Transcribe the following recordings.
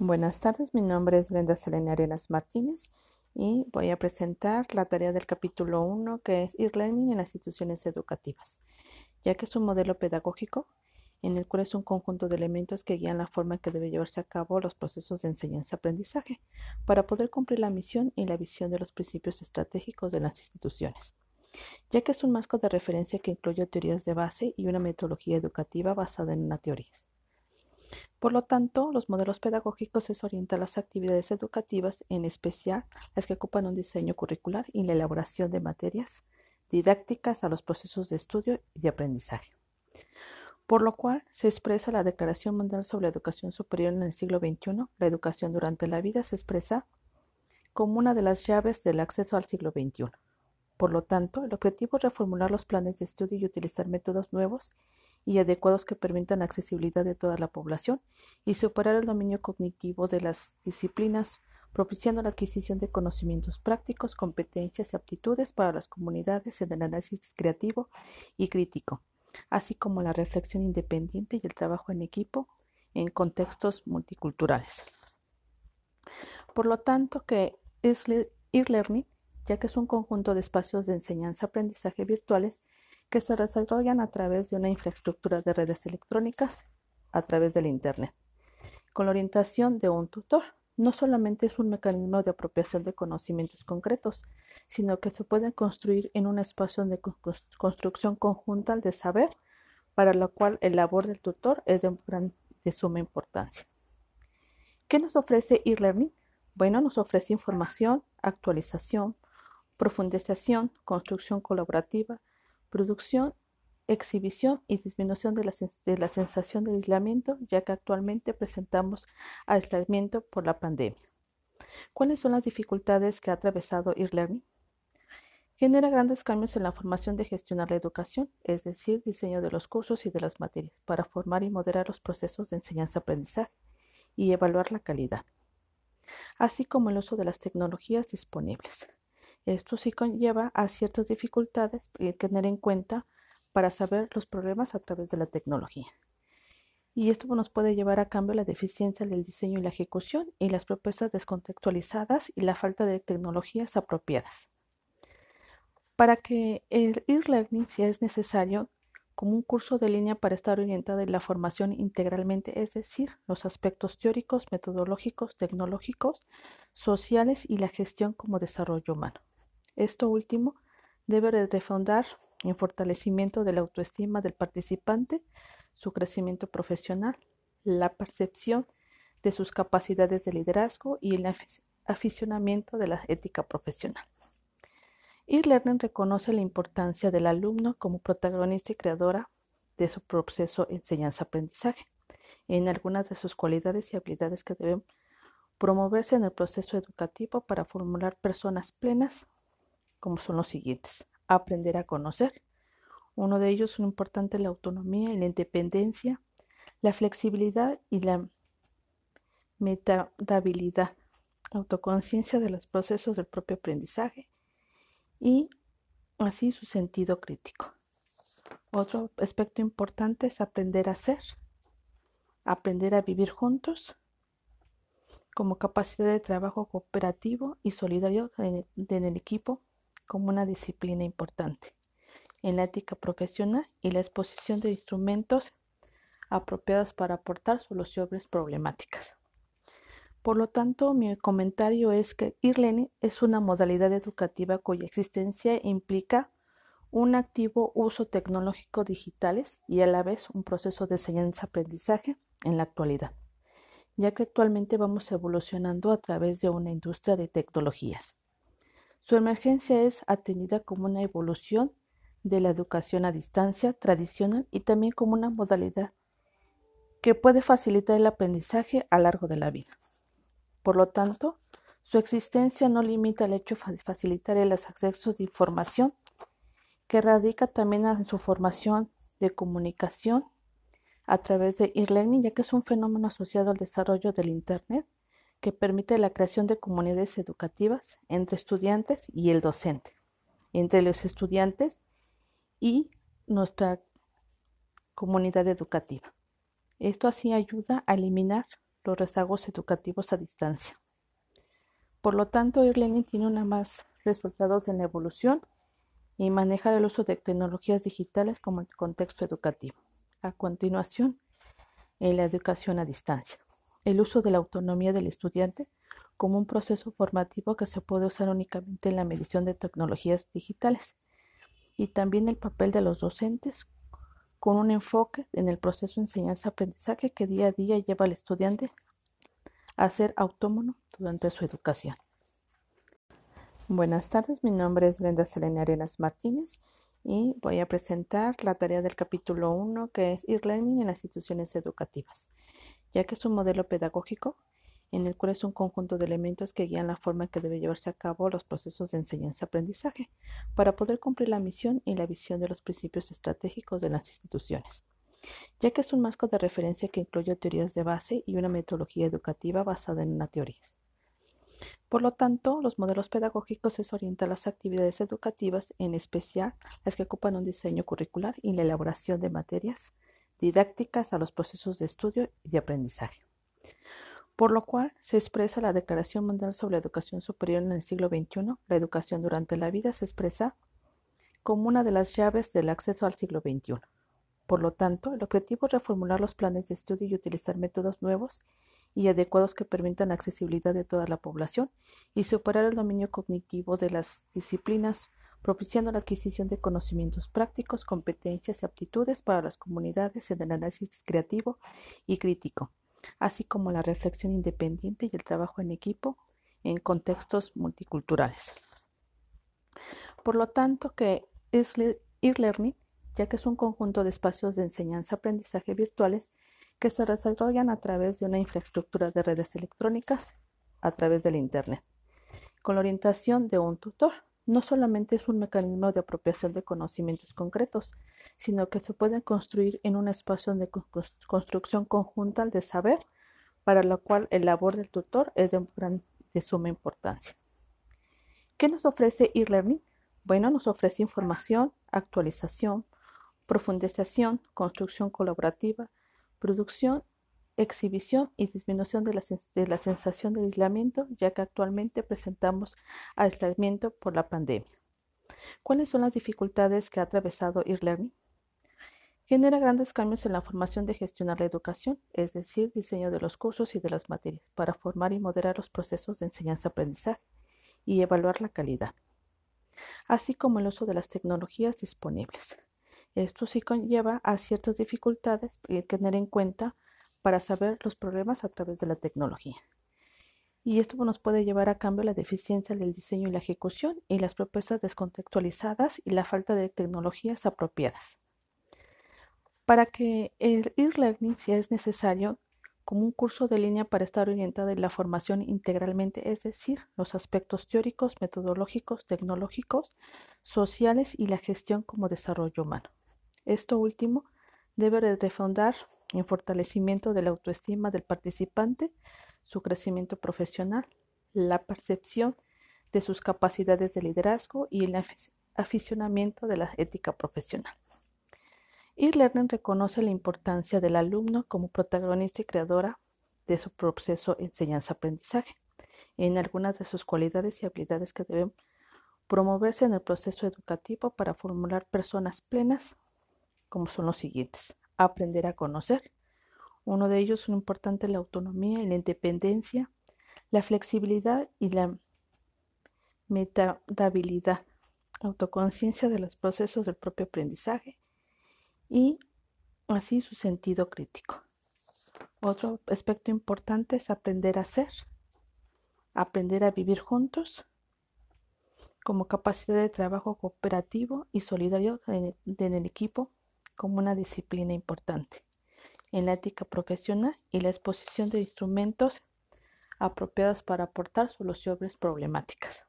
Buenas tardes, mi nombre es Brenda Selena Arenas Martínez y voy a presentar la tarea del capítulo 1 que es e-learning en las instituciones educativas, ya que es un modelo pedagógico en el cual es un conjunto de elementos que guían la forma en que debe llevarse a cabo los procesos de enseñanza-aprendizaje para poder cumplir la misión y la visión de los principios estratégicos de las instituciones, ya que es un marco de referencia que incluye teorías de base y una metodología educativa basada en una teoría. Por lo tanto, los modelos pedagógicos se orientan a las actividades educativas, en especial las que ocupan un diseño curricular y la elaboración de materias didácticas a los procesos de estudio y de aprendizaje. Por lo cual se expresa la Declaración Mundial sobre la Educación Superior en el siglo XXI. La educación durante la vida se expresa como una de las llaves del acceso al siglo XXI. Por lo tanto, el objetivo es reformular los planes de estudio y utilizar métodos nuevos y adecuados que permitan la accesibilidad de toda la población y superar el dominio cognitivo de las disciplinas, propiciando la adquisición de conocimientos prácticos, competencias y aptitudes para las comunidades en el análisis creativo y crítico, así como la reflexión independiente y el trabajo en equipo en contextos multiculturales. Por lo tanto, que es e-learning, ya que es un conjunto de espacios de enseñanza-aprendizaje virtuales que se desarrollan a través de una infraestructura de redes electrónicas a través del Internet, con la orientación de un tutor. No solamente es un mecanismo de apropiación de conocimientos concretos, sino que se pueden construir en un espacio de construcción conjunta de saber, para lo cual el labor del tutor es de, de suma importancia. ¿Qué nos ofrece e-learning? Bueno, nos ofrece información, actualización, profundización, construcción colaborativa, producción, exhibición y disminución de la, sensación de aislamiento, ya que actualmente presentamos aislamiento por la pandemia. ¿Cuáles son las dificultades que ha atravesado e-learning? Genera grandes cambios en la formación de gestionar la educación, es decir, diseño de los cursos y de las materias, para formar y moderar los procesos de enseñanza-aprendizaje y evaluar la calidad, así como el uso de las tecnologías disponibles. Esto sí conlleva a ciertas dificultades que tener en cuenta para saber los problemas a través de la tecnología. Y esto nos puede llevar a cambio la deficiencia del diseño y la ejecución y las propuestas descontextualizadas y la falta de tecnologías apropiadas. Para que el e-learning sea es necesario como un curso de línea para estar orientado en la formación integralmente, es decir, los aspectos teóricos, metodológicos, tecnológicos, sociales y la gestión como desarrollo humano. Esto último debe refondar en fortalecimiento de la autoestima del participante, su crecimiento profesional, la percepción de sus capacidades de liderazgo y el aficionamiento de la ética profesional. E-Learning reconoce la importancia del alumno como protagonista y creadora de su proceso enseñanza-aprendizaje, en algunas de sus cualidades y habilidades que deben promoverse en el proceso educativo para formular personas plenas, como son los siguientes. Aprender a conocer. Uno de ellos es importante la autonomía y la independencia, la flexibilidad y la metadabilidad, autoconciencia de los procesos del propio aprendizaje y así su sentido crítico. Otro aspecto importante es aprender a ser, aprender a vivir juntos, como capacidad de trabajo cooperativo y solidario en el equipo, como una disciplina importante en la ética profesional y la exposición de instrumentos apropiados para aportar soluciones problemáticas. Por lo tanto, mi comentario es que e es una modalidad educativa cuya existencia implica un activo uso tecnológico digitales y a la vez un proceso de enseñanza-aprendizaje en la actualidad, ya que actualmente vamos evolucionando a través de una industria de tecnologías. Su emergencia es atendida como una evolución de la educación a distancia tradicional y también como una modalidad que puede facilitar el aprendizaje a lo largo de la vida. Por lo tanto, su existencia no limita el hecho de facilitar el acceso de información, que radica también en su formación de comunicación a través de e-learning, ya que es un fenómeno asociado al desarrollo del Internet que permite la creación de comunidades educativas entre estudiantes y el docente, entre los estudiantes y nuestra comunidad educativa. Esto así ayuda a eliminar los rezagos educativos a distancia. Por lo tanto, e-learning tiene una más resultados en la evolución y maneja el uso de tecnologías digitales como el contexto educativo. A continuación, en la educación a distancia. El uso de la autonomía del estudiante como un proceso formativo que se puede usar únicamente en la medición de tecnologías digitales y también el papel de los docentes con un enfoque en el proceso de enseñanza-aprendizaje que día a día lleva al estudiante a ser autónomo durante su educación. Buenas tardes, mi nombre es Brenda Selena Arenas Martínez y voy a presentar la tarea del capítulo 1 que es e-learning en las instituciones educativas, ya que es un modelo pedagógico en el cual es un conjunto de elementos que guían la forma en que debe llevarse a cabo los procesos de enseñanza-aprendizaje para poder cumplir la misión y la visión de los principios estratégicos de las instituciones, ya que es un marco de referencia que incluye teorías de base y una metodología educativa basada en una teoría. Por lo tanto, los modelos pedagógicos se orientan a las actividades educativas, en especial las que ocupan un diseño curricular y la elaboración de materias didácticas a los procesos de estudio y de aprendizaje por lo cual se expresa la Declaración Mundial sobre la Educación Superior en el siglo XXI. La educación durante la vida se expresa como una de las llaves del acceso al siglo XXI. Por lo tanto, el objetivo es reformular los planes de estudio y utilizar métodos nuevos y adecuados que permitan la accesibilidad de toda la población y superar el dominio cognitivo de las disciplinas, propiciando la adquisición de conocimientos prácticos, competencias y aptitudes para las comunidades en el análisis creativo y crítico así como la reflexión independiente y el trabajo en equipo en contextos multiculturales. Por lo tanto, que e-learning, ya que es un conjunto de espacios de enseñanza-aprendizaje virtuales que se desarrollan a través de una infraestructura de redes electrónicas a través del Internet, con la orientación de un tutor no solamente es un mecanismo de apropiación de conocimientos concretos, sino que se pueden construir en un espacio de construcción conjunta de saber, para lo cual el labor del tutor es de, de suma importancia. ¿Qué nos ofrece e-learning? Bueno, nos ofrece información, actualización, profundización, construcción colaborativa, producción exhibición y disminución de la, sensación de aislamiento, ya que actualmente presentamos aislamiento por la pandemia. ¿Cuáles son las dificultades que ha atravesado e-learning? Genera grandes cambios en la formación de gestionar la educación, es decir, diseño de los cursos y de las materias, para formar y moderar los procesos de enseñanza-aprendizaje y evaluar la calidad, así como el uso de las tecnologías disponibles. Esto sí conlleva a ciertas dificultades y tener en cuenta para saber los problemas a través de la tecnología. Y esto nos puede llevar a cambio la deficiencia del diseño y la ejecución y las propuestas descontextualizadas y la falta de tecnologías apropiadas. Para que el e-learning sea es necesario como un curso de línea para estar orientado en la formación integralmente, es decir, los aspectos teóricos, metodológicos, tecnológicos, sociales y la gestión como desarrollo humano. Esto último debe refondar en fortalecimiento de la autoestima del participante, su crecimiento profesional, la percepción de sus capacidades de liderazgo y el aficionamiento de la ética profesional. E-Learning reconoce la importancia del alumno como protagonista y creadora de su proceso enseñanza-aprendizaje, en algunas de sus cualidades y habilidades que deben promoverse en el proceso educativo para formular personas plenas, como son los siguientes. Aprender a conocer. Uno de ellos es importante la autonomía y la independencia, la flexibilidad y la metadabilidad, autoconciencia de los procesos del propio aprendizaje y así su sentido crítico. Otro aspecto importante es aprender a ser, aprender a vivir juntos, como capacidad de trabajo cooperativo y solidario en el equipo, como una disciplina importante en la ética profesional y la exposición de instrumentos apropiados para aportar soluciones problemáticas.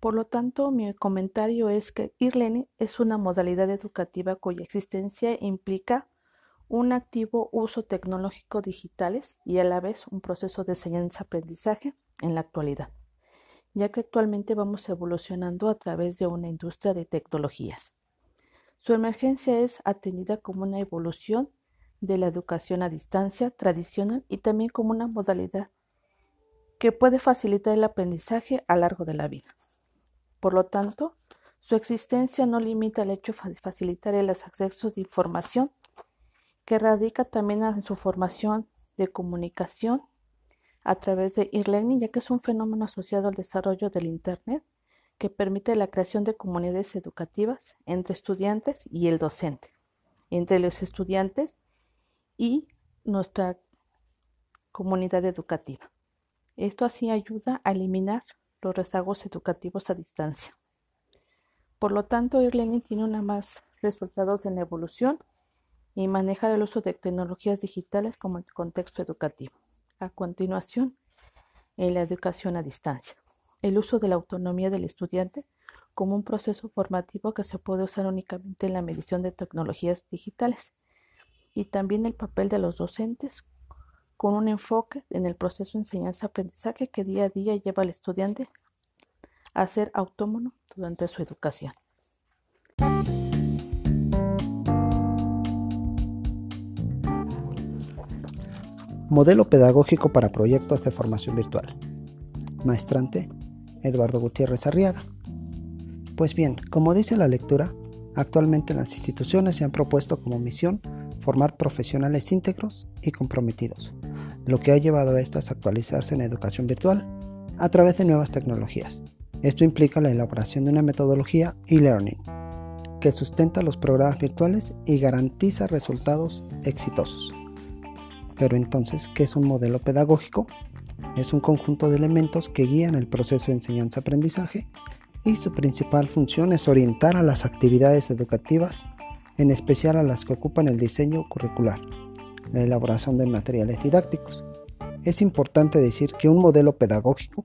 Por lo tanto, mi comentario es que e-learning es una modalidad educativa cuya existencia implica un activo uso tecnológico digitales y a la vez un proceso de enseñanza-aprendizaje en la actualidad, ya que actualmente vamos evolucionando a través de una industria de tecnologías. Su emergencia es atendida como una evolución de la educación a distancia tradicional y también como una modalidad que puede facilitar el aprendizaje a lo largo de la vida. Por lo tanto, su existencia no limita el hecho de facilitar el acceso de información, que radica también en su formación de comunicación a través de e-learning, ya que es un fenómeno asociado al desarrollo del Internet que permite la creación de comunidades educativas entre estudiantes y el docente, entre los estudiantes y nuestra comunidad educativa. Esto así ayuda a eliminar los rezagos educativos a distancia. Por lo tanto, e-learning tiene una más resultados en la evolución y maneja el uso de tecnologías digitales como el contexto educativo. A continuación, en la educación a distancia. El uso de la autonomía del estudiante como un proceso formativo que se puede usar únicamente en la medición de tecnologías digitales y también el papel de los docentes con un enfoque en el proceso de enseñanza-aprendizaje que día a día lleva al estudiante a ser autónomo durante su educación. Modelo pedagógico para proyectos de formación virtual. Maestrante Eduardo Gutiérrez Arriaga. Pues bien, como dice la lectura, actualmente las instituciones se han propuesto como misión formar profesionales íntegros y comprometidos, lo que ha llevado a estas a actualizarse en educación virtual a través de nuevas tecnologías. Esto implica la elaboración de una metodología e-learning que sustenta los programas virtuales y garantiza resultados exitosos. Pero entonces, ¿qué es un modelo pedagógico? Es un conjunto de elementos que guían el proceso de enseñanza-aprendizaje y su principal función es orientar a las actividades educativas, en especial a las que ocupan el diseño curricular, la elaboración de materiales didácticos. Es importante decir que un modelo pedagógico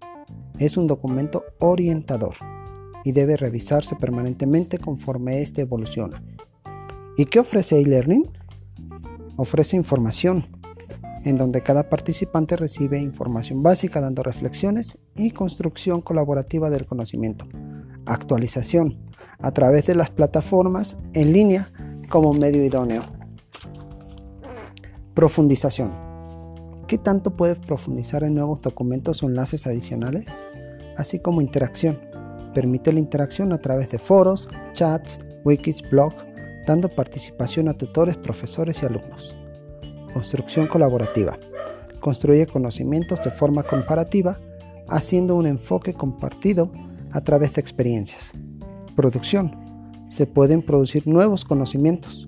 es un documento orientador y debe revisarse permanentemente conforme éste evoluciona. ¿Y qué ofrece e-learning? Ofrece información, en donde cada participante recibe información básica dando reflexiones y construcción colaborativa del conocimiento. Actualización a través de las plataformas en línea como medio idóneo. Profundización. ¿Qué tanto puedes profundizar en nuevos documentos o enlaces adicionales? Así como interacción. Permite la interacción a través de foros, chats, wikis, blog, dando participación a tutores, profesores y alumnos. Construcción colaborativa. Construye conocimientos de forma comparativa, haciendo un enfoque compartido a través de experiencias. Producción. Se pueden producir nuevos conocimientos.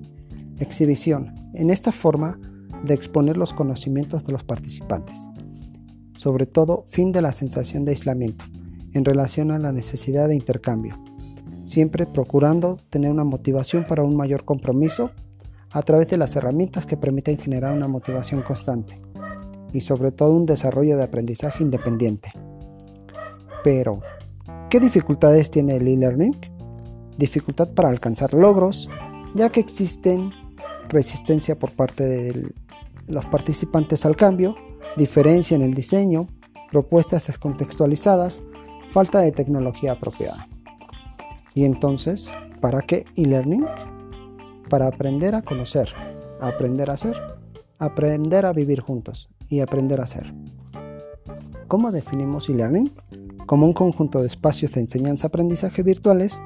Exhibición. En esta forma de exponer los conocimientos de los participantes. Sobre todo, fin de la sensación de aislamiento en relación a la necesidad de intercambio, siempre procurando tener una motivación para un mayor compromiso a través de las herramientas que permiten generar una motivación constante y sobre todo un desarrollo de aprendizaje independiente. Pero, ¿qué dificultades tiene el e-learning? Dificultad para alcanzar logros, ya que existen resistencia por parte de los participantes al cambio, diferencia en el diseño, propuestas descontextualizadas, falta de tecnología apropiada. Y entonces, ¿para qué e-learning? Para aprender a conocer, aprender a ser, aprender a vivir juntos y aprender a ser. ¿Cómo definimos e-learning? Como un conjunto de espacios de enseñanza-aprendizaje virtuales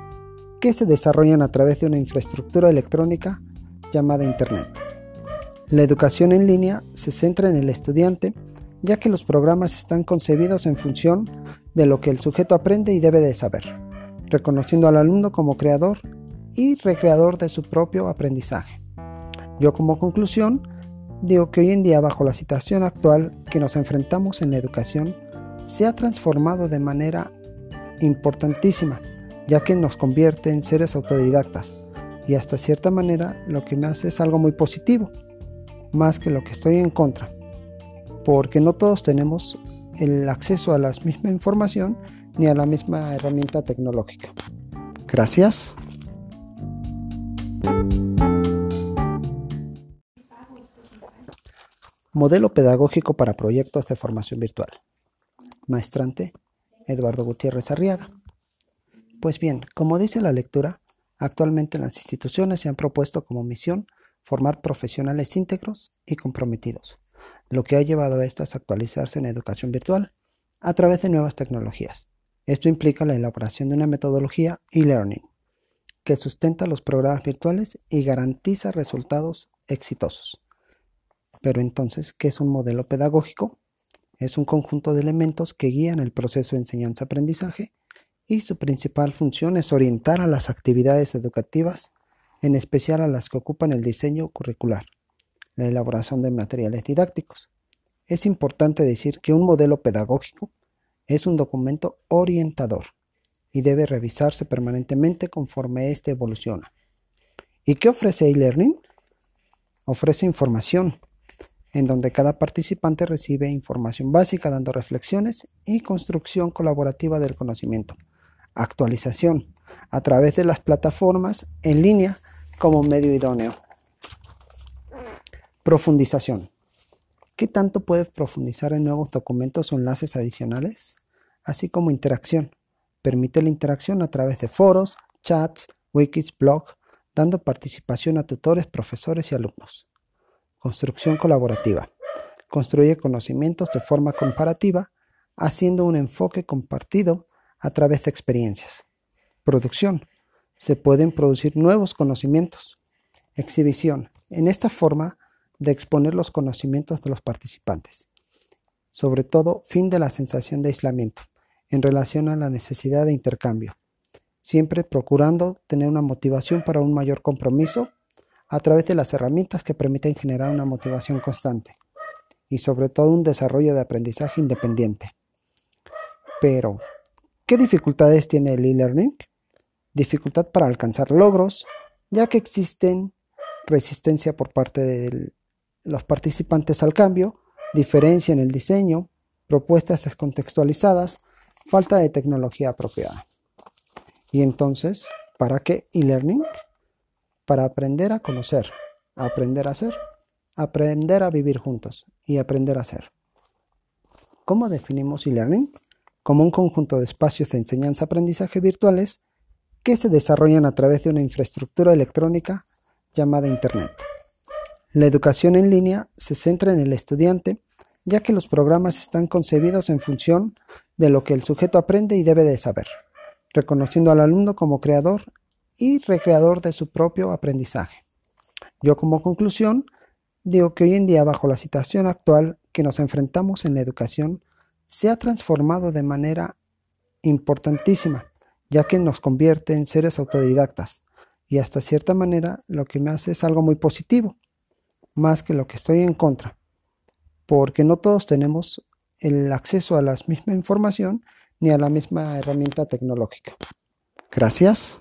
que se desarrollan a través de una infraestructura electrónica llamada Internet. La educación en línea se centra en el estudiante ya que los programas están concebidos en función de lo que el sujeto aprende y debe de saber, reconociendo al alumno como creador y recreador de su propio aprendizaje. Yo como conclusión digo que hoy en día bajo la situación actual que nos enfrentamos en la educación se ha transformado de manera importantísima, ya que nos convierte en seres autodidactas y hasta cierta manera lo que me hace es algo muy positivo, más que lo que estoy en contra, porque no todos tenemos el acceso a la misma información ni a la misma herramienta tecnológica. Gracias. Modelo pedagógico para proyectos de formación virtual. Maestrante Eduardo Gutiérrez Arriaga. Pues bien, como dice la lectura, actualmente las instituciones se han propuesto como misión formar profesionales íntegros y comprometidos, lo que ha llevado a estas a actualizarse en educación virtual a través de nuevas tecnologías. Esto implica la elaboración de una metodología e-learning que sustenta los programas virtuales y garantiza resultados exitosos. Pero entonces, ¿qué es un modelo pedagógico? Es un conjunto de elementos que guían el proceso de enseñanza-aprendizaje y su principal función es orientar a las actividades educativas, en especial a las que ocupan el diseño curricular, la elaboración de materiales didácticos. Es importante decir que un modelo pedagógico es un documento orientador y debe revisarse permanentemente conforme éste evoluciona. ¿Y qué ofrece e-learning? Ofrece información, en donde cada participante recibe información básica dando reflexiones y construcción colaborativa del conocimiento. Actualización a través de las plataformas en línea como medio idóneo. Profundización. ¿Qué tanto puedes profundizar en nuevos documentos o enlaces adicionales? Así como interacción. Permite la interacción a través de foros, chats, wikis, blogs, dando participación a tutores, profesores y alumnos. Construcción colaborativa. Construye conocimientos de forma comparativa, haciendo un enfoque compartido a través de experiencias. Producción. Se pueden producir nuevos conocimientos. Exhibición. En esta forma de exponer los conocimientos de los participantes. Sobre todo, fin de la sensación de aislamiento en relación a la necesidad de intercambio, siempre procurando tener una motivación para un mayor compromiso a través de las herramientas que permiten generar una motivación constante y sobre todo un desarrollo de aprendizaje independiente. Pero, ¿qué dificultades tiene el e-learning? Dificultad para alcanzar logros, ya que existen resistencia por parte de los participantes al cambio, diferencia en el diseño, propuestas descontextualizadas, falta de tecnología apropiada. Y entonces, ¿para qué e-learning? Para aprender a conocer, aprender a ser, aprender a vivir juntos y aprender a ser. ¿Cómo definimos e-learning? Como un conjunto de espacios de enseñanza-aprendizaje virtuales que se desarrollan a través de una infraestructura electrónica llamada Internet. La educación en línea se centra en el estudiante ya que los programas están concebidos en función de lo que el sujeto aprende y debe de saber, reconociendo al alumno como creador y recreador de su propio aprendizaje. Yo como conclusión digo que hoy en día bajo la situación actual que nos enfrentamos en la educación se ha transformado de manera importantísima, ya que nos convierte en seres autodidactas y hasta cierta manera lo que me hace es algo muy positivo, más que lo que estoy en contra porque no todos tenemos el acceso a la misma información ni a la misma herramienta tecnológica. Gracias.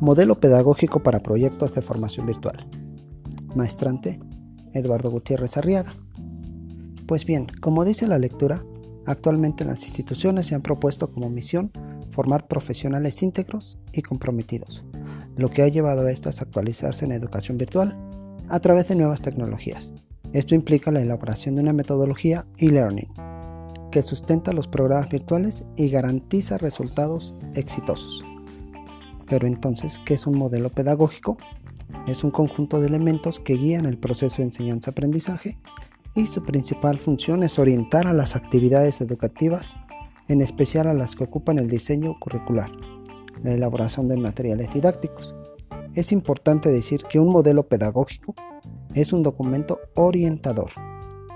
Modelo pedagógico para proyectos de formación virtual. Maestrante Eduardo Gutiérrez Arriaga. Pues bien, como dice la lectura, actualmente las instituciones se han propuesto como misión formar profesionales íntegros y comprometidos lo que ha llevado a estas a actualizarse en educación virtual a través de nuevas tecnologías. Esto implica la elaboración de una metodología e-learning que sustenta los programas virtuales y garantiza resultados exitosos. Pero entonces, ¿qué es un modelo pedagógico? Es un conjunto de elementos que guían el proceso de enseñanza-aprendizaje y su principal función es orientar a las actividades educativas, en especial a las que ocupan el diseño curricular la elaboración de materiales didácticos. Es importante decir que un modelo pedagógico es un documento orientador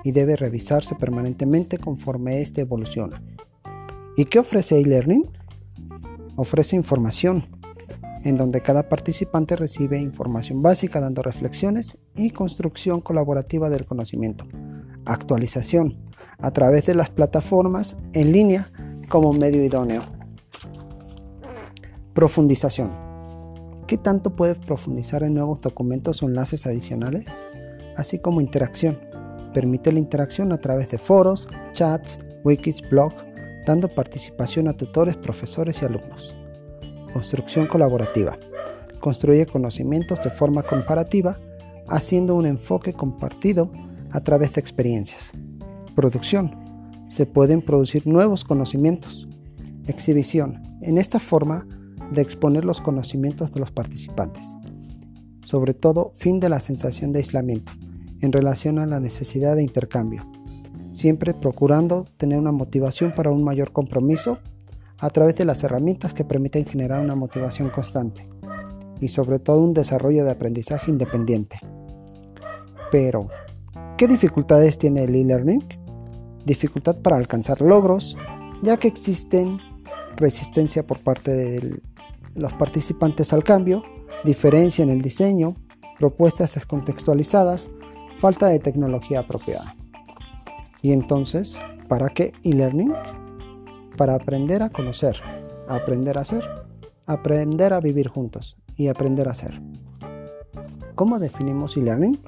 y debe revisarse permanentemente conforme éste evoluciona. ¿Y qué ofrece e-learning? Ofrece información, en donde cada participante recibe información básica dando reflexiones y construcción colaborativa del conocimiento. Actualización a través de las plataformas en línea como medio idóneo. Profundización. ¿Qué tanto puedes profundizar en nuevos documentos o enlaces adicionales? Así como interacción. Permite la interacción a través de foros, chats, wikis, blogs, dando participación a tutores, profesores y alumnos. Construcción colaborativa. Construye conocimientos de forma comparativa, haciendo un enfoque compartido a través de experiencias. Producción. Se pueden producir nuevos conocimientos. Exhibición. En esta forma de exponer los conocimientos de los participantes. Sobre todo, fin de la sensación de aislamiento en relación a la necesidad de intercambio. Siempre procurando tener una motivación para un mayor compromiso a través de las herramientas que permiten generar una motivación constante y sobre todo un desarrollo de aprendizaje independiente. Pero, ¿qué dificultades tiene el e-learning? Dificultad para alcanzar logros, ya que existen resistencia por parte de los participantes al cambio, diferencia en el diseño, propuestas descontextualizadas, falta de tecnología apropiada. Y entonces, ¿para qué e-learning? Para aprender a conocer, aprender a hacer, aprender a vivir juntos y aprender a hacer. ¿Cómo definimos e-learning?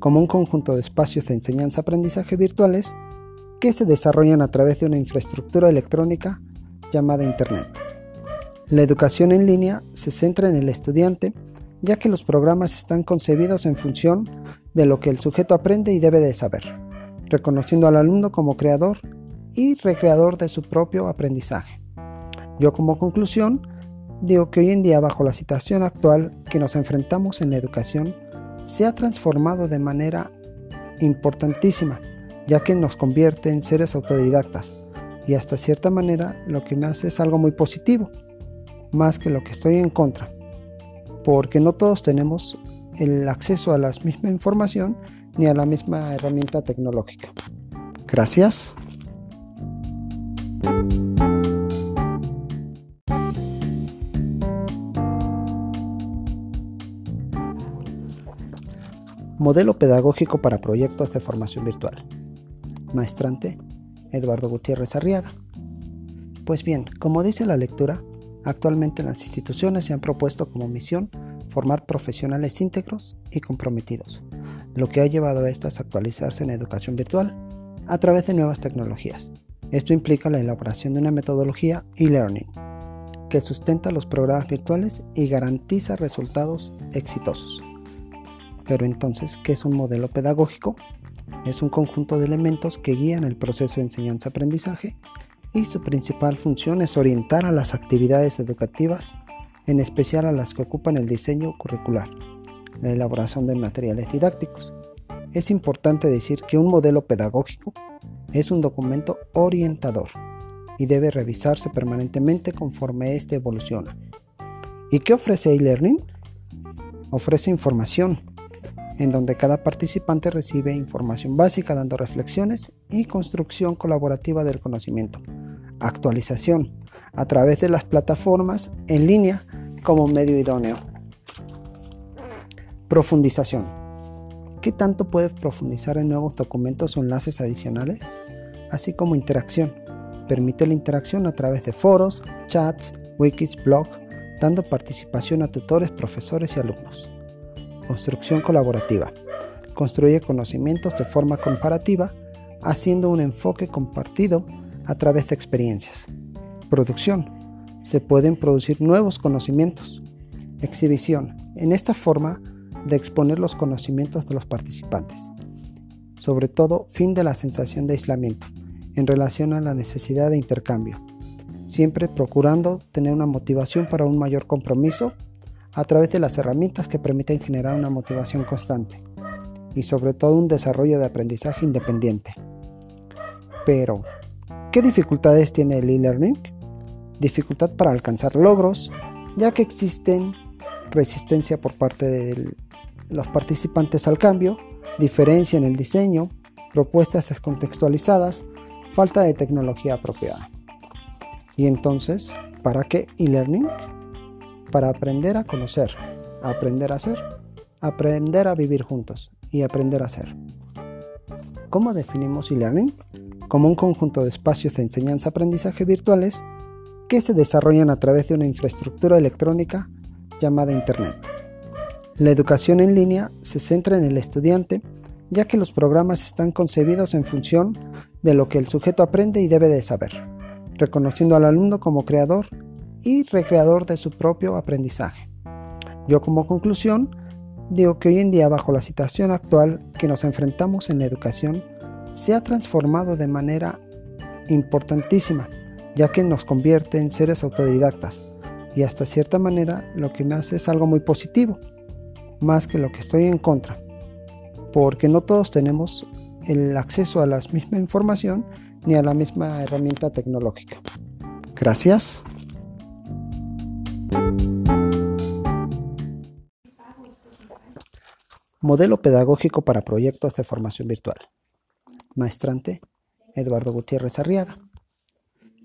Como un conjunto de espacios de enseñanza-aprendizaje virtuales que se desarrollan a través de una infraestructura electrónica llamada Internet. La educación en línea se centra en el estudiante, ya que los programas están concebidos en función de lo que el sujeto aprende y debe de saber, reconociendo al alumno como creador y recreador de su propio aprendizaje. Yo como conclusión digo que hoy en día bajo la situación actual que nos enfrentamos en la educación, se ha transformado de manera importantísima, ya que nos convierte en seres autodidactas, y hasta cierta manera lo que me hace es algo muy positivo, más que lo que estoy en contra, porque no todos tenemos el acceso a la misma información ni a la misma herramienta tecnológica. Gracias. Modelo pedagógico para proyectos de formación virtual. Maestrante Eduardo Gutiérrez Arriaga. Pues bien, como dice la lectura, actualmente las instituciones se han propuesto como misión formar profesionales íntegros y comprometidos, lo que ha llevado a estas a actualizarse en educación virtual a través de nuevas tecnologías. Esto implica la elaboración de una metodología e-learning que sustenta los programas virtuales y garantiza resultados exitosos. Pero entonces, ¿qué es un modelo pedagógico? Es un conjunto de elementos que guían el proceso de enseñanza-aprendizaje y su principal función es orientar a las actividades educativas, en especial a las que ocupan el diseño curricular, la elaboración de materiales didácticos. Es importante decir que un modelo pedagógico es un documento orientador y debe revisarse permanentemente conforme éste evoluciona. ¿Y qué ofrece e-learning? Ofrece información, en donde cada participante recibe información básica dando reflexiones y construcción colaborativa del conocimiento. Actualización a través de las plataformas en línea como medio idóneo. Profundización. ¿Qué tanto puedes profundizar en nuevos documentos o enlaces adicionales? Así como interacción. Permite la interacción a través de foros, chats, wikis, blog, dando participación a tutores, profesores y alumnos. Construcción colaborativa. Construye conocimientos de forma comparativa, haciendo un enfoque compartido a través de experiencias. Producción. Se pueden producir nuevos conocimientos. Exhibición. En esta forma de exponer los conocimientos de los participantes. Sobre todo, fin de la sensación de aislamiento en relación a la necesidad de intercambio. Siempre procurando tener una motivación para un mayor compromiso a través de las herramientas que permiten generar una motivación constante y sobre todo un desarrollo de aprendizaje independiente. Pero, ¿qué dificultades tiene el e-learning? Dificultad para alcanzar logros, ya que existen resistencia por parte de los participantes al cambio, diferencia en el diseño, propuestas descontextualizadas, falta de tecnología apropiada. Y entonces, ¿para qué e-learning? para aprender a conocer, aprender a hacer, aprender a vivir juntos y aprender a hacer. ¿Cómo definimos e-learning? Como un conjunto de espacios de enseñanza-aprendizaje virtuales que se desarrollan a través de una infraestructura electrónica llamada Internet. La educación en línea se centra en el estudiante ya que los programas están concebidos en función de lo que el sujeto aprende y debe de saber, reconociendo al alumno como creador y recreador de su propio aprendizaje. Yo como conclusión digo que hoy en día bajo la situación actual que nos enfrentamos en la educación se ha transformado de manera importantísima, ya que nos convierte en seres autodidactas y hasta cierta manera lo que me hace es algo muy positivo, más que lo que estoy en contra, porque no todos tenemos el acceso a la misma información ni a la misma herramienta tecnológica. Gracias. Modelo pedagógico para proyectos de formación virtual. Maestrante Eduardo Gutiérrez Arriaga.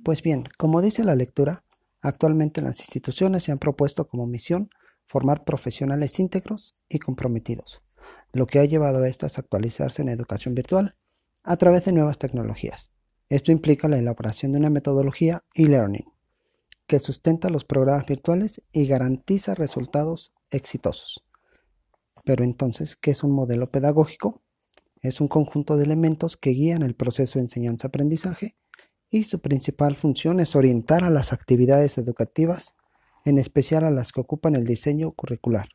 Pues bien, como dice la lectura, actualmente las instituciones se han propuesto como misión formar profesionales íntegros y comprometidos, lo que ha llevado a estas a actualizarse en educación virtual a través de nuevas tecnologías. Esto implica la elaboración de una metodología e-learning que sustenta los programas virtuales y garantiza resultados exitosos. Pero entonces, ¿qué es un modelo pedagógico? Es un conjunto de elementos que guían el proceso de enseñanza-aprendizaje y su principal función es orientar a las actividades educativas, en especial a las que ocupan el diseño curricular,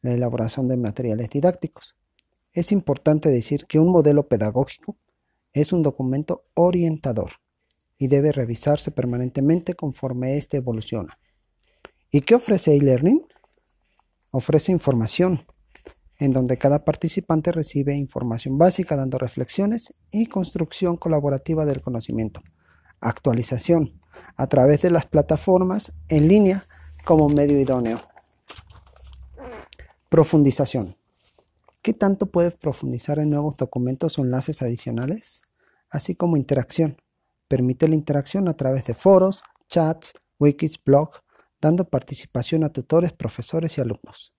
la elaboración de materiales didácticos. Es importante decir que un modelo pedagógico es un documento orientador y debe revisarse permanentemente conforme éste evoluciona. ¿Y qué ofrece e-learning? Ofrece información, en donde cada participante recibe información básica dando reflexiones y construcción colaborativa del conocimiento. Actualización a través de las plataformas en línea como medio idóneo. Profundización. ¿Qué tanto puedes profundizar en nuevos documentos o enlaces adicionales? Así como interacción. Permite la interacción a través de foros, chats, wikis, blogs, dando participación a tutores, profesores y alumnos.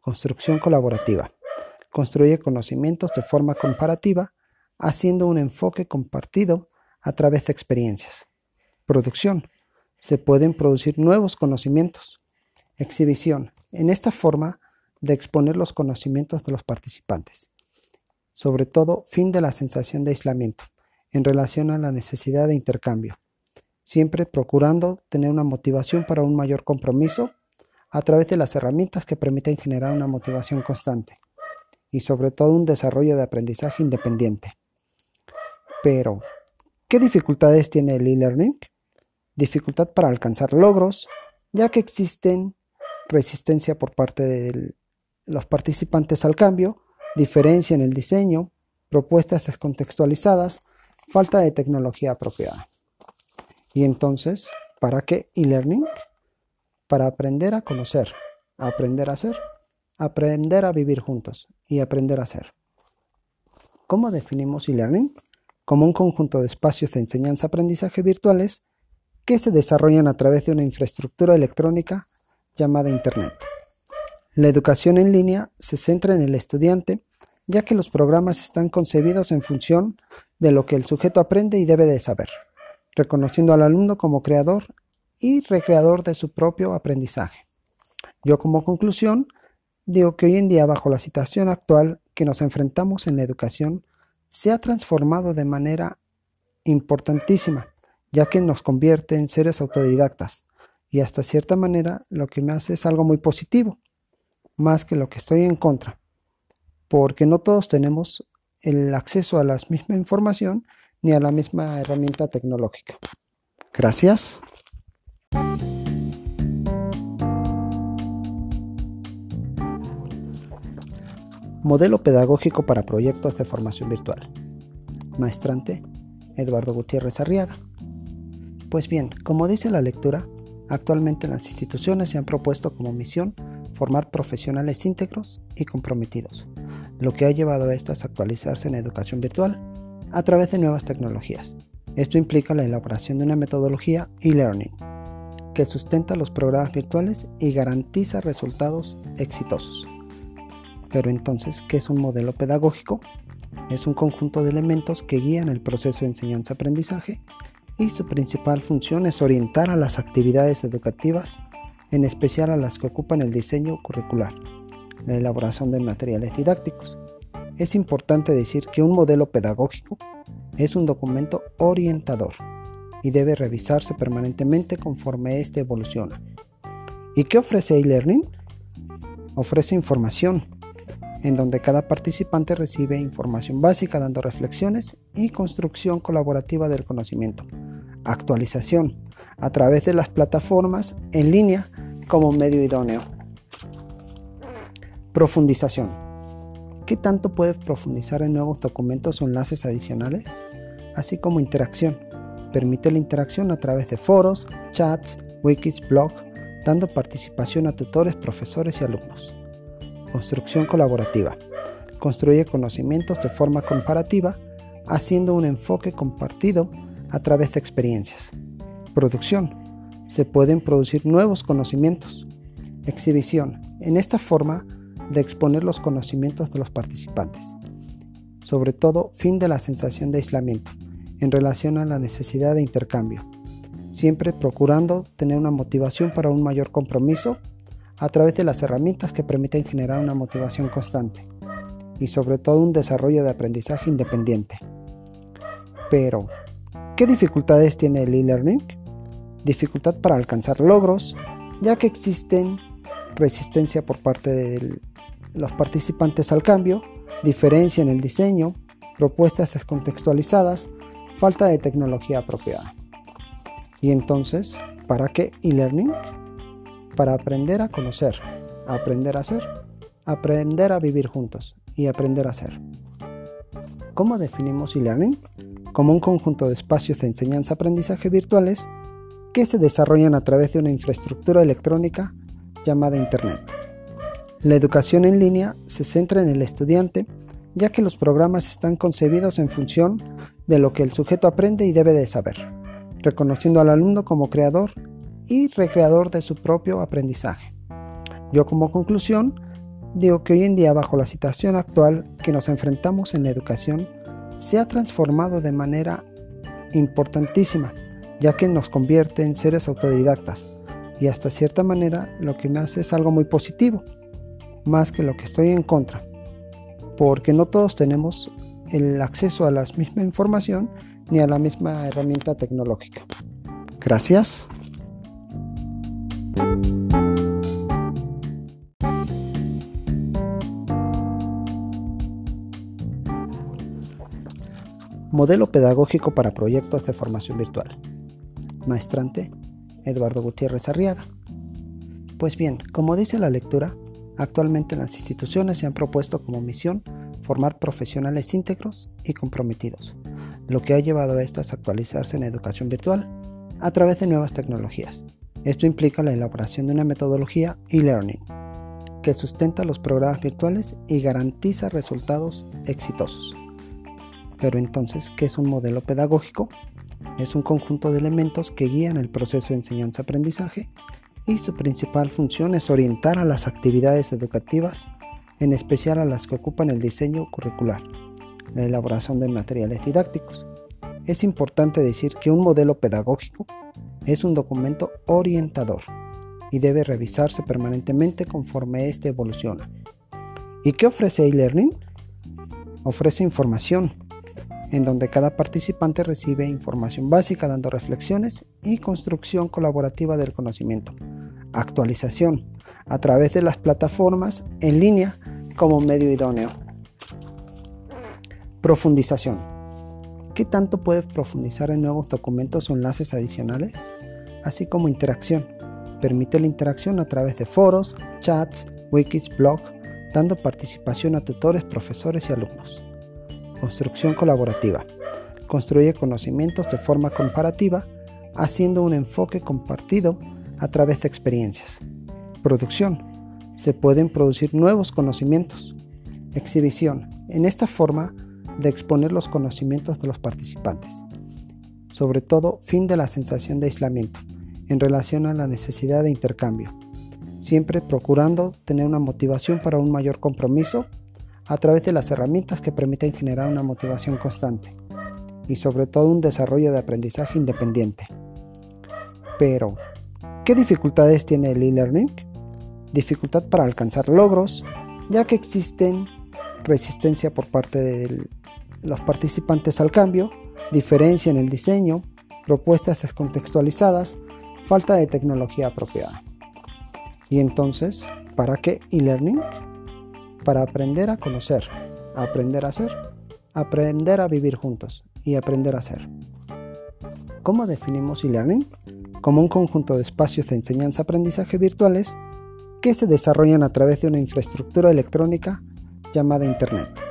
Construcción colaborativa. Construye conocimientos de forma comparativa, haciendo un enfoque compartido a través de experiencias. Producción. Se pueden producir nuevos conocimientos. Exhibición. En esta forma de exponer los conocimientos de los participantes. Sobre todo, fin de la sensación de aislamiento en relación a la necesidad de intercambio, siempre procurando tener una motivación para un mayor compromiso a través de las herramientas que permiten generar una motivación constante y sobre todo un desarrollo de aprendizaje independiente. Pero, ¿qué dificultades tiene el e-learning? Dificultad para alcanzar logros, ya que existen resistencia por parte de los participantes al cambio, diferencia en el diseño, propuestas descontextualizadas, falta de tecnología apropiada. Y entonces, ¿para qué e-learning? Para aprender a conocer, aprender a hacer, aprender a vivir juntos y aprender a hacer. ¿Cómo definimos e-learning? Como un conjunto de espacios de enseñanza-aprendizaje virtuales que se desarrollan a través de una infraestructura electrónica llamada Internet. La educación en línea se centra en el estudiante ya que los programas están concebidos en función de lo que el sujeto aprende y debe de saber, reconociendo al alumno como creador y recreador de su propio aprendizaje. Yo como conclusión digo que hoy en día bajo la situación actual que nos enfrentamos en la educación se ha transformado de manera importantísima, ya que nos convierte en seres autodidactas y hasta cierta manera lo que me hace es algo muy positivo, más que lo que estoy en contra porque no todos tenemos el acceso a la misma información ni a la misma herramienta tecnológica. Gracias. Modelo pedagógico para proyectos de formación virtual. Maestrante Eduardo Gutiérrez Arriaga. Pues bien, como dice la lectura, actualmente las instituciones se han propuesto como misión formar profesionales íntegros y comprometidos lo que ha llevado a estas a actualizarse en educación virtual a través de nuevas tecnologías. Esto implica la elaboración de una metodología e-learning que sustenta los programas virtuales y garantiza resultados exitosos. Pero entonces, ¿qué es un modelo pedagógico? Es un conjunto de elementos que guían el proceso de enseñanza-aprendizaje y su principal función es orientar a las actividades educativas, en especial a las que ocupan el diseño curricular la elaboración de materiales didácticos. Es importante decir que un modelo pedagógico es un documento orientador y debe revisarse permanentemente conforme éste evoluciona. ¿Y qué ofrece e-learning? Ofrece información, en donde cada participante recibe información básica dando reflexiones y construcción colaborativa del conocimiento. actualización a través de las plataformas en línea como medio idóneo. Profundización. ¿Qué tanto puedes profundizar en nuevos documentos o enlaces adicionales? Así como interacción. Permite la interacción a través de foros, chats, wikis, blog, dando participación a tutores, profesores y alumnos. Construcción colaborativa. Construye conocimientos de forma comparativa, haciendo un enfoque compartido a través de experiencias. Producción. Se pueden producir nuevos conocimientos. Exhibición. En esta forma de exponer los conocimientos de los participantes. Sobre todo, fin de la sensación de aislamiento en relación a la necesidad de intercambio. Siempre procurando tener una motivación para un mayor compromiso a través de las herramientas que permiten generar una motivación constante y sobre todo un desarrollo de aprendizaje independiente. Pero, ¿qué dificultades tiene el e-learning? Dificultad para alcanzar logros, ya que existen resistencia por parte de los participantes al cambio, diferencia en el diseño, propuestas descontextualizadas, falta de tecnología apropiada. Y entonces, ¿para qué e-learning? Para aprender a conocer, aprender a ser, aprender a vivir juntos y aprender a ser. ¿Cómo definimos e-learning? Como un conjunto de espacios de enseñanza-aprendizaje virtuales que se desarrollan a través de una infraestructura electrónica llamada Internet. La educación en línea se centra en el estudiante ya que los programas están concebidos en función de lo que el sujeto aprende y debe de saber, reconociendo al alumno como creador y recreador de su propio aprendizaje. Yo como conclusión digo que hoy en día bajo la situación actual que nos enfrentamos en la educación se ha transformado de manera importantísima, ya que nos convierte en seres autodidactas y hasta cierta manera lo que me hace es algo muy positivo, más que lo que estoy en contra, porque no todos tenemos el acceso a la misma información ni a la misma herramienta tecnológica. Gracias. Modelo pedagógico para proyectos de formación virtual. Maestrante Eduardo Gutiérrez Arriaga. Pues bien, como dice la lectura, actualmente las instituciones se han propuesto como misión formar profesionales íntegros y comprometidos, lo que ha llevado a estas a actualizarse en educación virtual a través de nuevas tecnologías. Esto implica la elaboración de una metodología e-learning que sustenta los programas virtuales y garantiza resultados exitosos. Pero entonces, ¿qué es un modelo pedagógico? Es un conjunto de elementos que guían el proceso de enseñanza-aprendizaje y su principal función es orientar a las actividades educativas, en especial a las que ocupan el diseño curricular, la elaboración de materiales didácticos. Es importante decir que un modelo pedagógico es un documento orientador y debe revisarse permanentemente conforme éste evoluciona. ¿Y qué ofrece e-learning? Ofrece información, en donde cada participante recibe información básica dando reflexiones y construcción colaborativa del conocimiento. Actualización a través de las plataformas en línea como medio idóneo. Profundización. ¿Qué tanto puedes profundizar en nuevos documentos o enlaces adicionales? Así como interacción. Permite la interacción a través de foros, chats, wikis, blog, dando participación a tutores, profesores y alumnos. Construcción colaborativa. Construye conocimientos de forma comparativa, haciendo un enfoque compartido a través de experiencias. Producción. Se pueden producir nuevos conocimientos. Exhibición. En esta forma de exponer los conocimientos de los participantes. Sobre todo, fin de la sensación de aislamiento en relación a la necesidad de intercambio. Siempre procurando tener una motivación para un mayor compromiso a través de las herramientas que permiten generar una motivación constante y sobre todo un desarrollo de aprendizaje independiente. Pero, ¿qué dificultades tiene el e-learning? Dificultad para alcanzar logros, ya que existen resistencia por parte de los participantes al cambio, diferencia en el diseño, propuestas descontextualizadas, falta de tecnología apropiada. Y entonces, ¿para qué e-learning? para aprender a conocer, aprender a ser, aprender a vivir juntos y aprender a ser. ¿Cómo definimos e-learning? Como un conjunto de espacios de enseñanza-aprendizaje virtuales que se desarrollan a través de una infraestructura electrónica llamada Internet.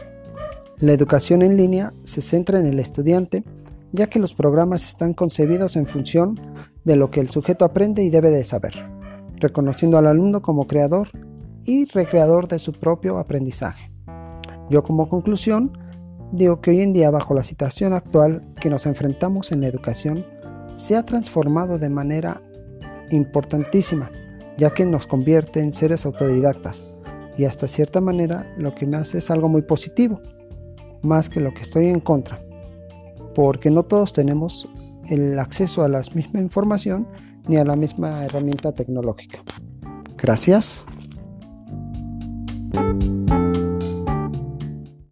La educación en línea se centra en el estudiante ya que los programas están concebidos en función de lo que el sujeto aprende y debe de saber, reconociendo al alumno como creador y recreador de su propio aprendizaje. Yo como conclusión digo que hoy en día bajo la situación actual que nos enfrentamos en la educación se ha transformado de manera importantísima, ya que nos convierte en seres autodidactas y hasta cierta manera lo que me hace es algo muy positivo, más que lo que estoy en contra, porque no todos tenemos el acceso a la misma información ni a la misma herramienta tecnológica. Gracias.